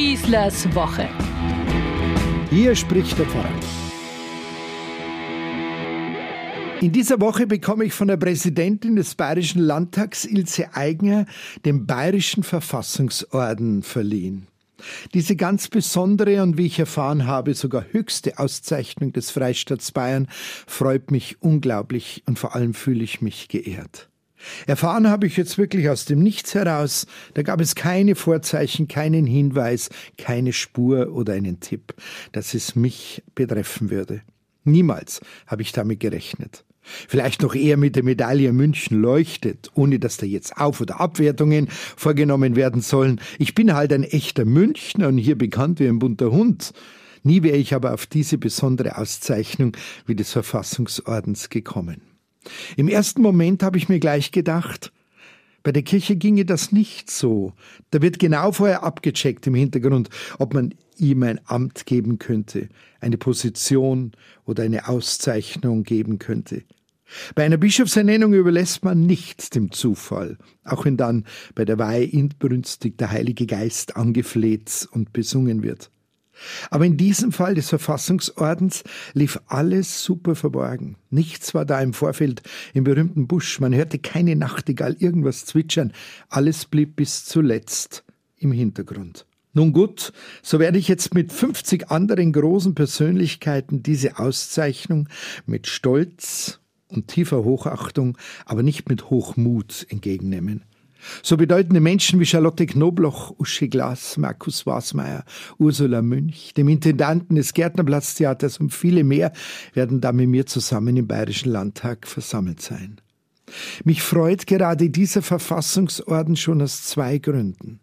Schießlers Woche. Hier spricht der Pfarrer. In dieser Woche bekomme ich von der Präsidentin des Bayerischen Landtags, Ilse Aigner, den Bayerischen Verfassungsorden verliehen. Diese ganz besondere und wie ich erfahren habe, sogar höchste Auszeichnung des Freistaats Bayern freut mich unglaublich und vor allem fühle ich mich geehrt. Erfahren habe ich jetzt wirklich aus dem Nichts heraus, da gab es keine Vorzeichen, keinen Hinweis, keine Spur oder einen Tipp, dass es mich betreffen würde. Niemals habe ich damit gerechnet. Vielleicht noch eher mit der Medaille München leuchtet, ohne dass da jetzt Auf- oder Abwertungen vorgenommen werden sollen. Ich bin halt ein echter Münchner und hier bekannt wie ein bunter Hund. Nie wäre ich aber auf diese besondere Auszeichnung wie des Verfassungsordens gekommen. Im ersten Moment habe ich mir gleich gedacht, bei der Kirche ginge das nicht so. Da wird genau vorher abgecheckt im Hintergrund, ob man ihm ein Amt geben könnte, eine Position oder eine Auszeichnung geben könnte. Bei einer Bischofsernennung überlässt man nichts dem Zufall, auch wenn dann bei der Weihe inbrünstig der Heilige Geist angefleht und besungen wird. Aber in diesem Fall des Verfassungsordens lief alles super verborgen. Nichts war da im Vorfeld im berühmten Busch. Man hörte keine Nachtigall irgendwas zwitschern. Alles blieb bis zuletzt im Hintergrund. Nun gut, so werde ich jetzt mit 50 anderen großen Persönlichkeiten diese Auszeichnung mit Stolz und tiefer Hochachtung, aber nicht mit Hochmut entgegennehmen. So bedeutende Menschen wie Charlotte Knobloch, Uschi Glas, Markus Wasmeier, Ursula Münch, dem Intendanten des Gärtnerplatztheaters und viele mehr werden da mit mir zusammen im Bayerischen Landtag versammelt sein. Mich freut gerade dieser Verfassungsorden schon aus zwei Gründen.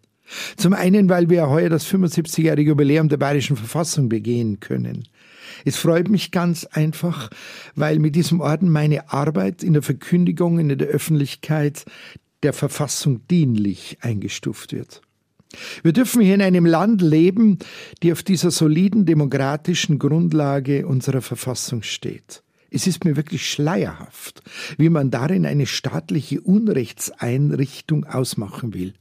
Zum einen, weil wir heuer das 75-jährige Jubiläum der Bayerischen Verfassung begehen können. Es freut mich ganz einfach, weil mit diesem Orden meine Arbeit in der Verkündigung in der Öffentlichkeit der Verfassung dienlich eingestuft wird. Wir dürfen hier in einem Land leben, die auf dieser soliden demokratischen Grundlage unserer Verfassung steht. Es ist mir wirklich schleierhaft, wie man darin eine staatliche Unrechtseinrichtung ausmachen will.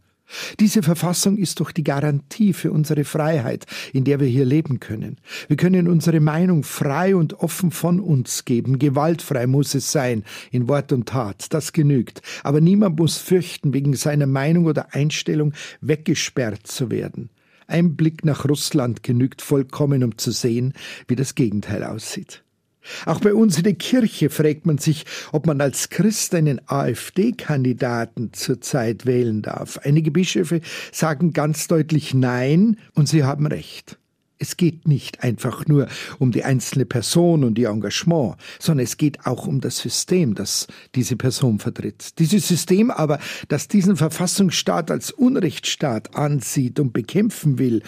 Diese Verfassung ist doch die Garantie für unsere Freiheit, in der wir hier leben können. Wir können unsere Meinung frei und offen von uns geben. Gewaltfrei muss es sein, in Wort und Tat. Das genügt. Aber niemand muss fürchten, wegen seiner Meinung oder Einstellung weggesperrt zu werden. Ein Blick nach Russland genügt vollkommen, um zu sehen, wie das Gegenteil aussieht. Auch bei uns in der Kirche fragt man sich, ob man als Christ einen AfD-Kandidaten zurzeit wählen darf. Einige Bischöfe sagen ganz deutlich Nein und sie haben recht. Es geht nicht einfach nur um die einzelne Person und ihr Engagement, sondern es geht auch um das System, das diese Person vertritt. Dieses System aber, das diesen Verfassungsstaat als Unrechtsstaat ansieht und bekämpfen will,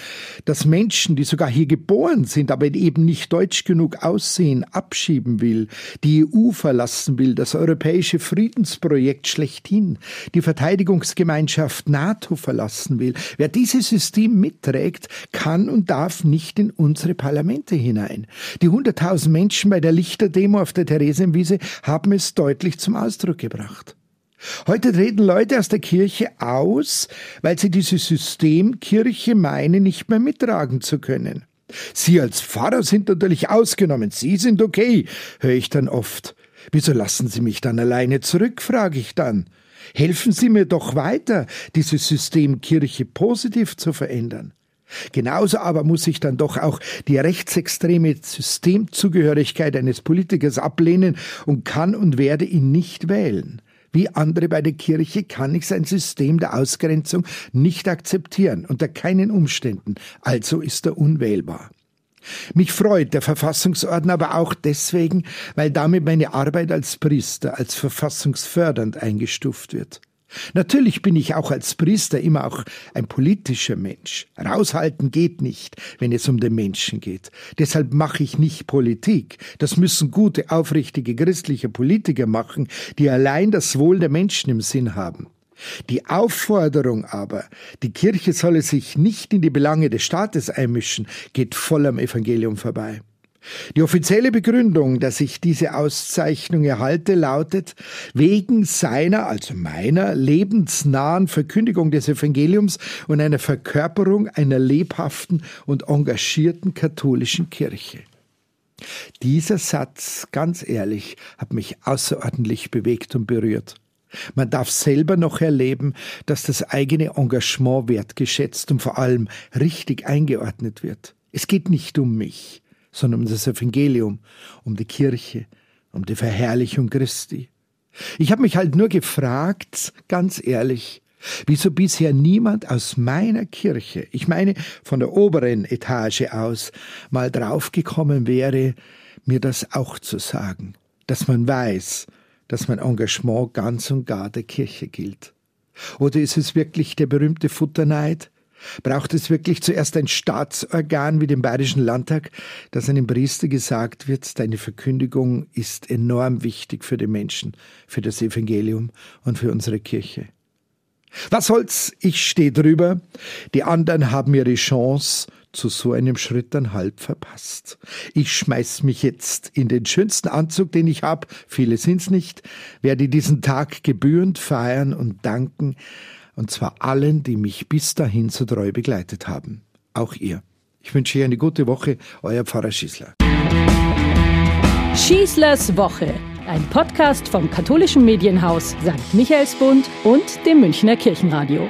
das Menschen, die sogar hier geboren sind, aber eben nicht deutsch genug aussehen, abschieben will, die EU verlassen will, das europäische Friedensprojekt schlechthin, die Verteidigungsgemeinschaft NATO verlassen will. Wer dieses System mitträgt, kann und darf nicht nicht in unsere Parlamente hinein. Die 100.000 Menschen bei der Lichterdemo auf der Theresienwiese haben es deutlich zum Ausdruck gebracht. Heute treten Leute aus der Kirche aus, weil sie dieses System Kirche meinen, nicht mehr mittragen zu können. Sie als Pfarrer sind natürlich ausgenommen, Sie sind okay, höre ich dann oft. Wieso lassen Sie mich dann alleine zurück, frage ich dann. Helfen Sie mir doch weiter, dieses System Kirche positiv zu verändern. Genauso aber muss ich dann doch auch die rechtsextreme Systemzugehörigkeit eines Politikers ablehnen und kann und werde ihn nicht wählen. Wie andere bei der Kirche kann ich sein System der Ausgrenzung nicht akzeptieren, unter keinen Umständen, also ist er unwählbar. Mich freut der Verfassungsorden aber auch deswegen, weil damit meine Arbeit als Priester als verfassungsfördernd eingestuft wird. Natürlich bin ich auch als Priester immer auch ein politischer Mensch. Raushalten geht nicht, wenn es um den Menschen geht. Deshalb mache ich nicht Politik. Das müssen gute, aufrichtige christliche Politiker machen, die allein das Wohl der Menschen im Sinn haben. Die Aufforderung aber, die Kirche solle sich nicht in die Belange des Staates einmischen, geht voll am Evangelium vorbei. Die offizielle Begründung, dass ich diese Auszeichnung erhalte, lautet, wegen seiner, also meiner, lebensnahen Verkündigung des Evangeliums und einer Verkörperung einer lebhaften und engagierten katholischen Kirche. Dieser Satz, ganz ehrlich, hat mich außerordentlich bewegt und berührt. Man darf selber noch erleben, dass das eigene Engagement wertgeschätzt und vor allem richtig eingeordnet wird. Es geht nicht um mich, sondern um das Evangelium, um die Kirche, um die Verherrlichung Christi. Ich habe mich halt nur gefragt, ganz ehrlich, wieso bisher niemand aus meiner Kirche, ich meine von der oberen Etage aus, mal draufgekommen wäre, mir das auch zu sagen, dass man weiß, dass mein Engagement ganz und gar der Kirche gilt. Oder ist es wirklich der berühmte Futterneid, Braucht es wirklich zuerst ein Staatsorgan wie den Bayerischen Landtag, dass einem Priester gesagt wird, deine Verkündigung ist enorm wichtig für den Menschen, für das Evangelium und für unsere Kirche? Was soll's, ich stehe drüber, die anderen haben ihre Chance. Zu so einem Schritt dann halb verpasst. Ich schmeiß mich jetzt in den schönsten Anzug, den ich hab, viele sind's nicht, werde diesen Tag gebührend feiern und danken, und zwar allen, die mich bis dahin so treu begleitet haben. Auch ihr. Ich wünsche euch eine gute Woche, euer Pfarrer Schießler. Schießlers Woche, ein Podcast vom katholischen Medienhaus St. Michaelsbund und dem Münchner Kirchenradio.